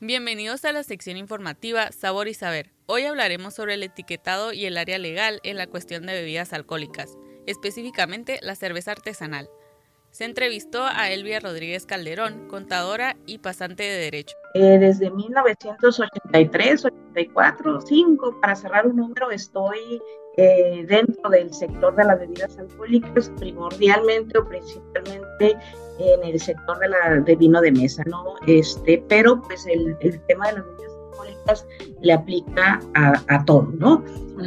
Bienvenidos a la sección informativa Sabor y Saber. Hoy hablaremos sobre el etiquetado y el área legal en la cuestión de bebidas alcohólicas, específicamente la cerveza artesanal. Se entrevistó a Elvia Rodríguez Calderón, contadora y pasante de Derecho. Eh, desde 1983, 84, 5, para cerrar un número, estoy eh, dentro del sector de las bebidas alcohólicas, primordialmente o principalmente en el sector de, la, de vino de mesa, ¿no? Este, pero pues el, el tema de las bebidas alcohólicas le aplica a, a todo, ¿no?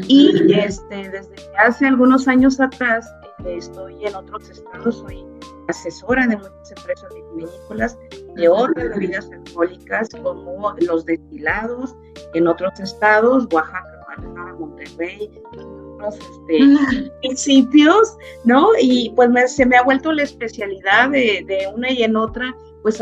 Y este, desde hace algunos años atrás eh, estoy en otros estados, soy asesora de muchas empresas vitivinícolas de otras bebidas alcohólicas como los destilados en otros estados, Oaxaca, Guadalajara, Monterrey, este, principios, ¿no? Y pues se me ha vuelto la especialidad de, de una y en otra pues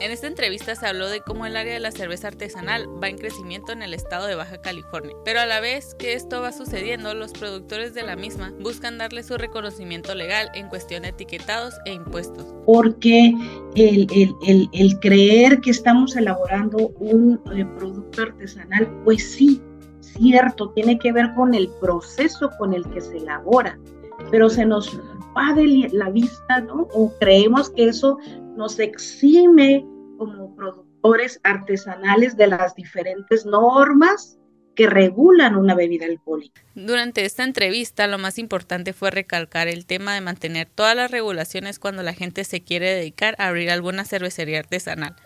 En esta entrevista se habló de cómo el área de la cerveza artesanal va en crecimiento en el estado de Baja California, pero a la vez que esto va sucediendo, los productores de la misma buscan darle su reconocimiento legal en cuestión de etiquetados e impuestos. Porque el, el, el, creer que estamos elaborando un eh, producto artesanal, pues sí, cierto, tiene que ver con el proceso con el que se elabora, pero se nos va de la vista, ¿no? O creemos que eso nos exime como productores artesanales de las diferentes normas que regulan una bebida alcohólica. Durante esta entrevista lo más importante fue recalcar el tema de mantener todas las regulaciones cuando la gente se quiere dedicar a abrir alguna cervecería artesanal.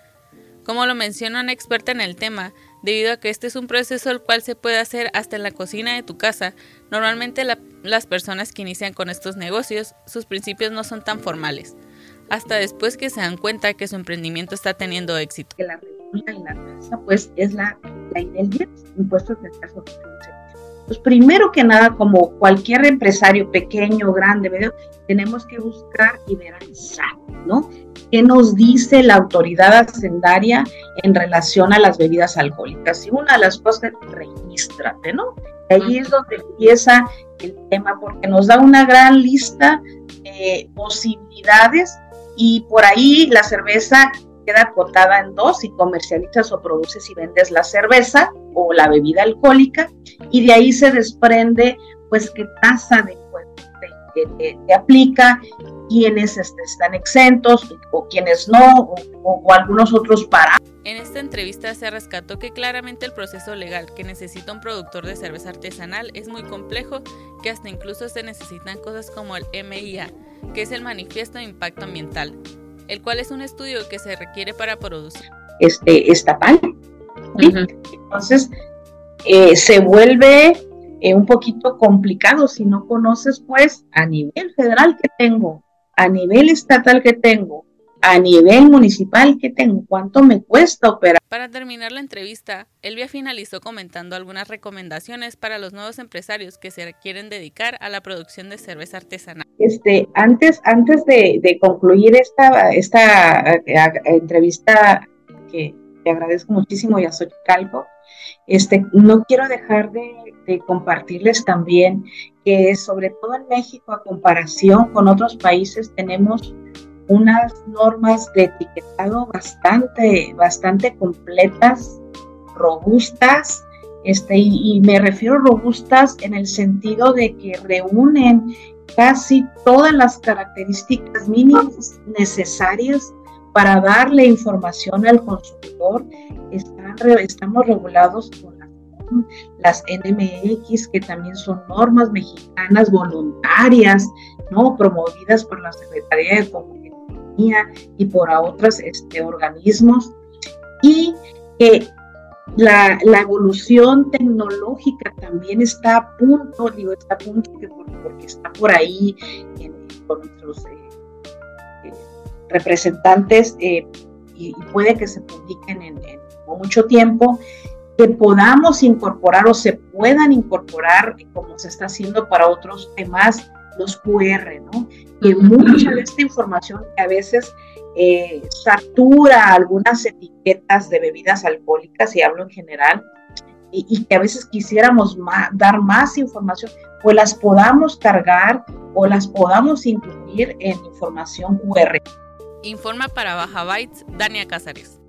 Como lo menciona una experta en el tema, debido a que este es un proceso el cual se puede hacer hasta en la cocina de tu casa, normalmente las personas que inician con estos negocios, sus principios no son tan formales hasta después que se dan cuenta que su emprendimiento está teniendo éxito. La y la tasa, pues, es la 10, impuestos del caso de Pues primero que nada, como cualquier empresario pequeño, grande, medio, tenemos que buscar y ver ¿no? ¿Qué nos dice la autoridad hacendaria en relación a las bebidas alcohólicas? Y una de las cosas, regístrate, ¿no? Ahí es donde empieza el tema, porque nos da una gran lista de posibilidades y por ahí la cerveza queda acotada en dos, si comercializas o produces y vendes la cerveza o la bebida alcohólica, y de ahí se desprende pues qué tasa de impuestos te, aplica, quiénes este, están exentos o quienes no, o, algunos otros para. En esta entrevista se rescató que claramente el proceso legal que necesita un productor de cerveza artesanal es muy complejo, que hasta incluso se necesitan cosas como el MIA, que es el Manifiesto de Impacto Ambiental, el cual es un estudio que se requiere para producir. Este estatal. Entonces, eh, se vuelve eh, un poquito complicado si no conoces, pues, a nivel federal que tengo, a nivel estatal que tengo, a nivel municipal que tengo, cuánto me cuesta operar. Para terminar la entrevista, Elvia finalizó comentando algunas recomendaciones para los nuevos empresarios que se quieren dedicar a la producción de cerveza artesanal. Este, antes, antes de, concluir esta, esta eh, entrevista que te agradezco muchísimo y a Calvo, este, no quiero dejar de, compartirles también que sobre todo en México, a comparación con otros países, tenemos unas normas de etiquetado bastante, bastante completas, robustas, este, y, me refiero robustas en el sentido de que reúnen casi todas las características mínimas necesarias para darle información al consumidor. Estamos regulados por las, NMX, que también son normas mexicanas voluntarias, ¿no? promovidas por la Secretaría de Comunicación y por otros este, organismos y la, evolución tecnológica también está a punto, digo, está a punto porque está por ahí con nuestros eh, eh, representantes eh, y, puede que se publiquen en, en, mucho tiempo, que podamos incorporar o se puedan incorporar, como se está haciendo para otros temas, los QR, ¿no? Que mucha de esta información que a veces eh, satura algunas etiquetas de bebidas alcohólicas, y hablo en general, y, que a veces quisiéramos dar más información, pues las podamos cargar o las podamos incluir en información QR. Informa para Baja Bytes, Dania Cázares.